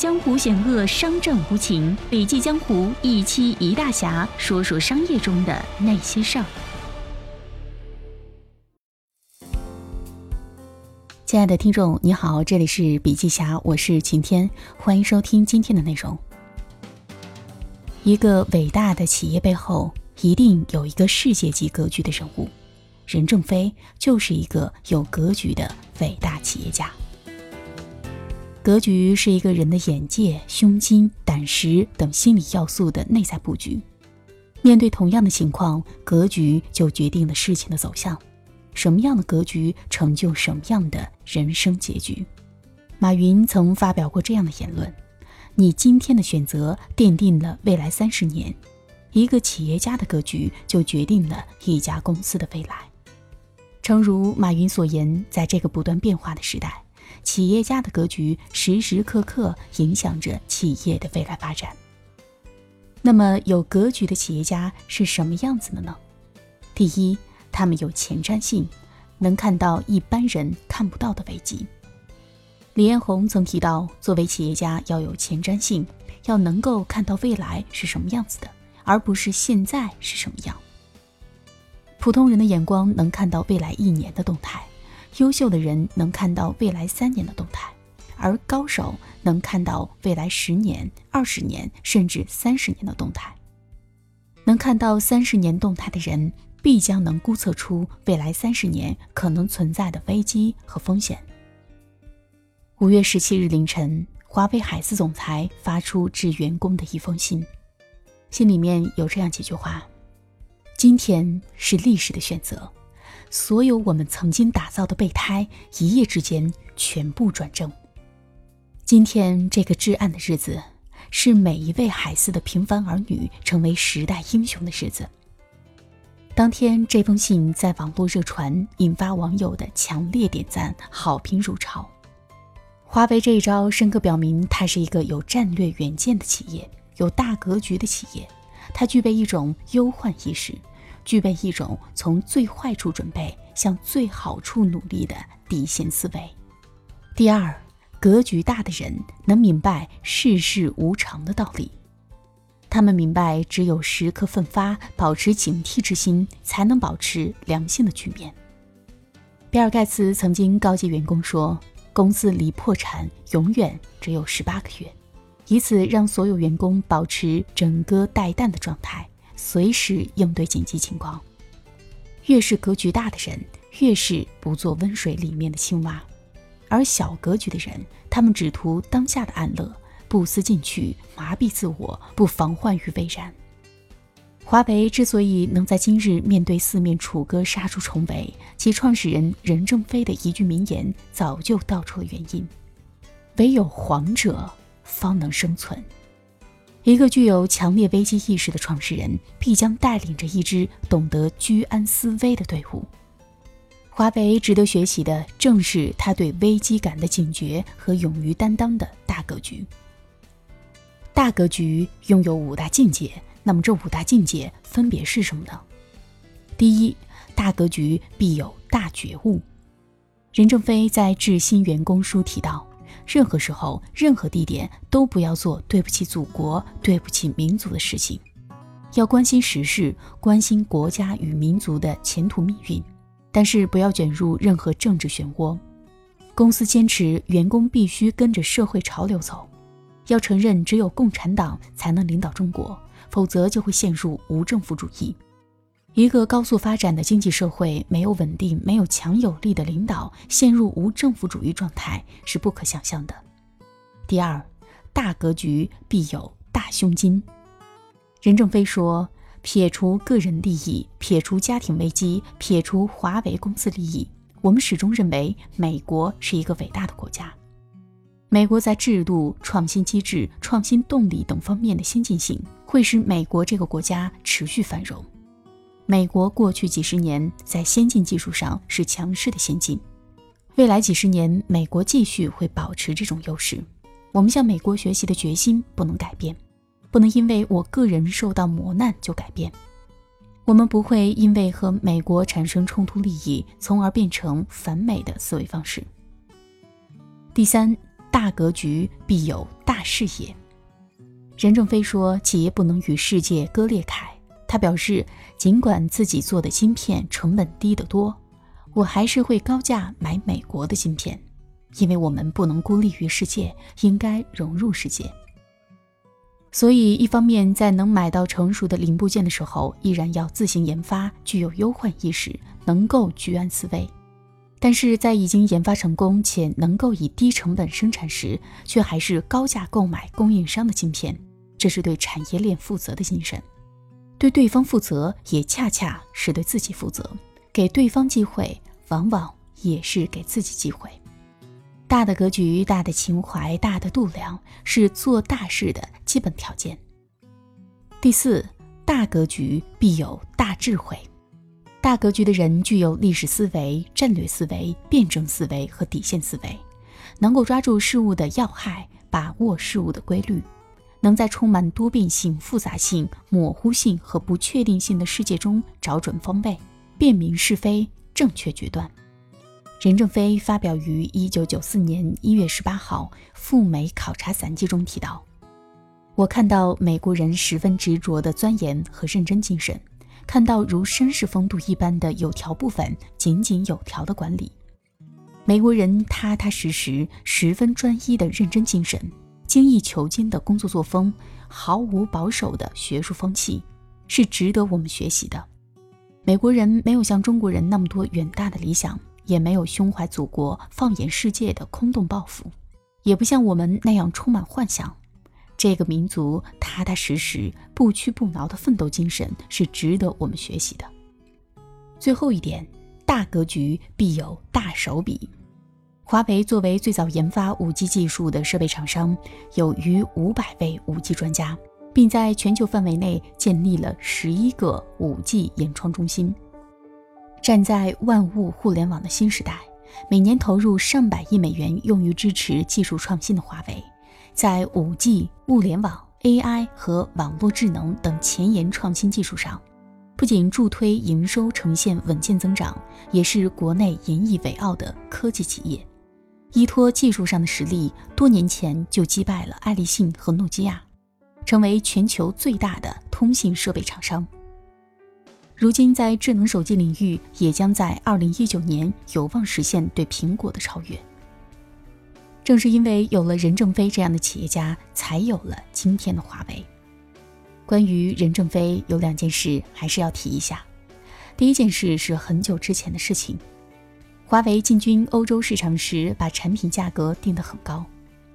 江湖险恶，商战无情。笔记江湖一期一大侠，说说商业中的那些事儿。亲爱的听众，你好，这里是笔记侠，我是晴天，欢迎收听今天的内容。一个伟大的企业背后，一定有一个世界级格局的人物，任正非就是一个有格局的伟大企业家。格局是一个人的眼界、胸襟、胆识等心理要素的内在布局。面对同样的情况，格局就决定了事情的走向。什么样的格局，成就什么样的人生结局。马云曾发表过这样的言论：“你今天的选择，奠定了未来三十年。一个企业家的格局，就决定了一家公司的未来。”诚如马云所言，在这个不断变化的时代。企业家的格局时时刻刻影响着企业的未来发展。那么，有格局的企业家是什么样子的呢？第一，他们有前瞻性，能看到一般人看不到的危机。李彦宏曾提到，作为企业家要有前瞻性，要能够看到未来是什么样子的，而不是现在是什么样。普通人的眼光能看到未来一年的动态。优秀的人能看到未来三年的动态，而高手能看到未来十年、二十年甚至三十年的动态。能看到三十年动态的人，必将能估测出未来三十年可能存在的危机和风险。五月十七日凌晨，华为海思总裁发出致员工的一封信，信里面有这样几句话：“今天是历史的选择。”所有我们曾经打造的备胎，一夜之间全部转正。今天这个至暗的日子，是每一位海思的平凡儿女成为时代英雄的日子。当天这封信在网络热传，引发网友的强烈点赞、好评如潮。华为这一招，深刻表明它是一个有战略远见的企业，有大格局的企业，它具备一种忧患意识。具备一种从最坏处准备向最好处努力的底线思维。第二，格局大的人能明白世事无常的道理，他们明白只有时刻奋发，保持警惕之心，才能保持良性的局面。比尔盖茨曾经告诫员工说：“公司离破产永远只有十八个月，以此让所有员工保持整个待旦的状态。”随时应对紧急情况。越是格局大的人，越是不做温水里面的青蛙；而小格局的人，他们只图当下的安乐，不思进取，麻痹自我，不防患于未然。华为之所以能在今日面对四面楚歌，杀出重围，其创始人任正非的一句名言早就道出了原因：唯有皇者方能生存。一个具有强烈危机意识的创始人，必将带领着一支懂得居安思危的队伍。华为值得学习的，正是他对危机感的警觉和勇于担当的大格局。大格局拥有五大境界，那么这五大境界分别是什么呢？第一，大格局必有大觉悟。任正非在致新员工书提到。任何时候、任何地点都不要做对不起祖国、对不起民族的事情，要关心时事，关心国家与民族的前途命运，但是不要卷入任何政治漩涡。公司坚持员工必须跟着社会潮流走，要承认只有共产党才能领导中国，否则就会陷入无政府主义。一个高速发展的经济社会，没有稳定、没有强有力的领导，陷入无政府主义状态是不可想象的。第二，大格局必有大胸襟。任正非说：“撇除个人利益，撇除家庭危机，撇除华为公司利益，我们始终认为美国是一个伟大的国家。美国在制度、创新机制、创新动力等方面的先进性，会使美国这个国家持续繁荣。”美国过去几十年在先进技术上是强势的先进，未来几十年美国继续会保持这种优势。我们向美国学习的决心不能改变，不能因为我个人受到磨难就改变。我们不会因为和美国产生冲突利益，从而变成反美的思维方式。第三，大格局必有大视野。任正非说，企业不能与世界割裂开。他表示，尽管自己做的芯片成本低得多，我还是会高价买美国的芯片，因为我们不能孤立于世界，应该融入世界。所以，一方面在能买到成熟的零部件的时候，依然要自行研发，具有忧患意识，能够居安思危；但是在已经研发成功且能够以低成本生产时，却还是高价购买供应商的芯片，这是对产业链负责的精神。对对方负责，也恰恰是对自己负责。给对方机会，往往也是给自己机会。大的格局、大的情怀、大的度量，是做大事的基本条件。第四，大格局必有大智慧。大格局的人具有历史思维、战略思维、辩证思维和底线思维，能够抓住事物的要害，把握事物的规律，能在充满多变性、复杂性、模糊性和不确定性的世界中找准方位，辨明是非，正确决断。任正非发表于一九九四年一月十八号赴美考察散记中提到：“我看到美国人十分执着的钻研和认真精神，看到如绅士风度一般的有条不紊、井井有条的管理。美国人踏踏实实、十分专一的认真精神，精益求精的工作作风，毫无保守的学术风气，是值得我们学习的。美国人没有像中国人那么多远大的理想。”也没有胸怀祖国、放眼世界的空洞抱负，也不像我们那样充满幻想。这个民族踏踏实实、不屈不挠的奋斗精神是值得我们学习的。最后一点，大格局必有大手笔。华为作为最早研发 5G 技术的设备厂商，有逾五百位 5G 专家，并在全球范围内建立了十一个 5G 研创中心。站在万物互联网的新时代，每年投入上百亿美元用于支持技术创新的华为，在 5G、物联网、AI 和网络智能等前沿创新技术上，不仅助推营收呈现稳健增长，也是国内引以为傲的科技企业。依托技术上的实力，多年前就击败了爱立信和诺基亚，成为全球最大的通信设备厂商。如今，在智能手机领域，也将在二零一九年有望实现对苹果的超越。正是因为有了任正非这样的企业家，才有了今天的华为。关于任正非，有两件事还是要提一下。第一件事是很久之前的事情，华为进军欧洲市场时，把产品价格定得很高。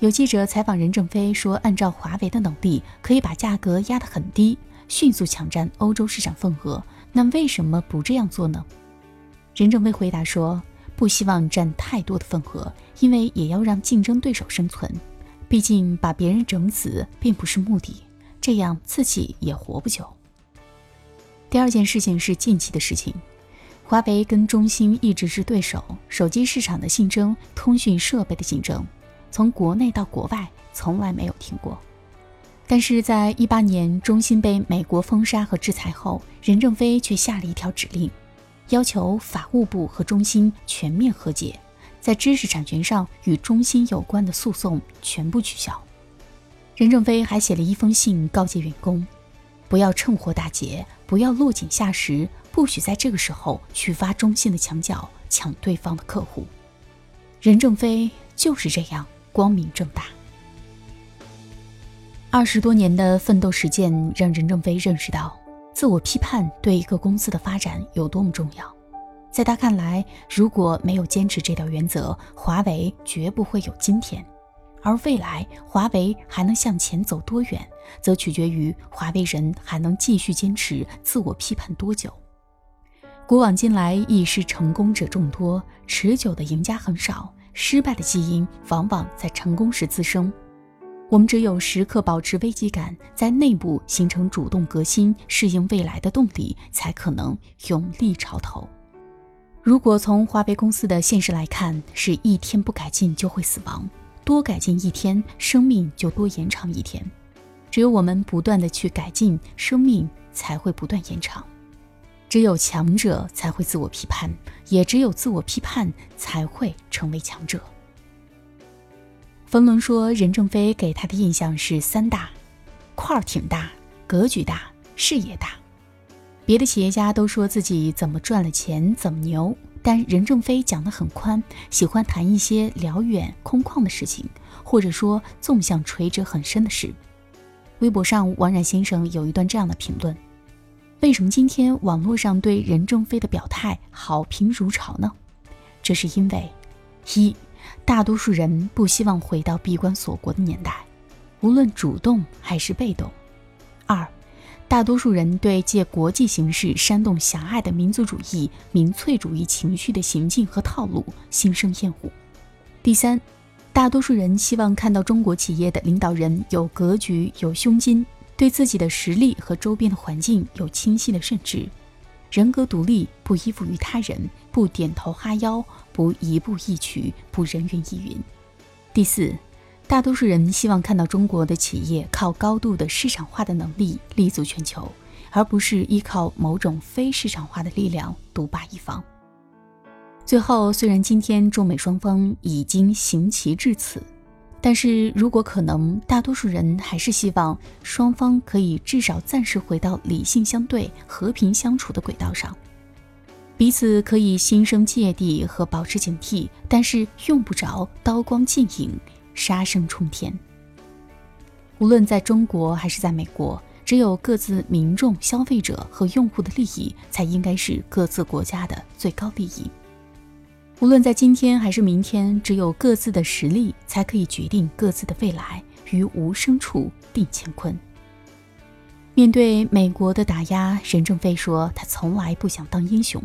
有记者采访任正非说，按照华为的能力，可以把价格压得很低，迅速抢占欧洲市场份额。那为什么不这样做呢？任正非回答说：“不希望占太多的份额，因为也要让竞争对手生存。毕竟把别人整死并不是目的，这样自己也活不久。”第二件事情是近期的事情，华为跟中兴一直是对手，手机市场的竞争、通讯设备的竞争，从国内到国外从来没有停过。但是在一八年，中兴被美国封杀和制裁后，任正非却下了一条指令，要求法务部和中兴全面和解，在知识产权上与中兴有关的诉讼全部取消。任正非还写了一封信告诫员工，不要趁火打劫，不要落井下石，不许在这个时候去挖中兴的墙角，抢对方的客户。任正非就是这样光明正大。二十多年的奋斗实践让任正非认识到，自我批判对一个公司的发展有多么重要。在他看来，如果没有坚持这条原则，华为绝不会有今天。而未来华为还能向前走多远，则取决于华为人还能继续坚持自我批判多久。古往今来，一时成功者众多，持久的赢家很少，失败的基因往往在成功时滋生。我们只有时刻保持危机感，在内部形成主动革新、适应未来的动力，才可能勇立潮头。如果从华为公司的现实来看，是一天不改进就会死亡，多改进一天，生命就多延长一天。只有我们不断的去改进，生命才会不断延长。只有强者才会自我批判，也只有自我批判才会成为强者。冯仑说，任正非给他的印象是三大：块儿挺大，格局大，视野大。别的企业家都说自己怎么赚了钱，怎么牛，但任正非讲得很宽，喜欢谈一些辽远空旷的事情，或者说纵向垂直很深的事。微博上，王冉先生有一段这样的评论：为什么今天网络上对任正非的表态好评如潮呢？这是因为，一，大多数人不希望回到闭关锁国的年代，无论主动还是被动；二。大多数人对借国际形势煽动狭隘的民族主义、民粹主义情绪的行径和套路心生厌恶。第三，大多数人希望看到中国企业的领导人有格局、有胸襟，对自己的实力和周边的环境有清晰的认知，人格独立，不依附于他人，不点头哈腰，不一步一趋，不人云亦云。第四。大多数人希望看到中国的企业靠高度的市场化的能力立足全球，而不是依靠某种非市场化的力量独霸一方。最后，虽然今天中美双方已经行棋至此，但是如果可能，大多数人还是希望双方可以至少暂时回到理性相对、和平相处的轨道上，彼此可以心生芥蒂和保持警惕，但是用不着刀光剑影。杀声冲天。无论在中国还是在美国，只有各自民众、消费者和用户的利益，才应该是各自国家的最高利益。无论在今天还是明天，只有各自的实力，才可以决定各自的未来。于无声处定乾坤。面对美国的打压，任正非说他从来不想当英雄，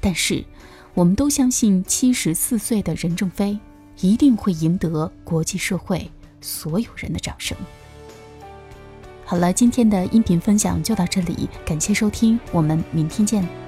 但是我们都相信，七十四岁的任正非。一定会赢得国际社会所有人的掌声。好了，今天的音频分享就到这里，感谢收听，我们明天见。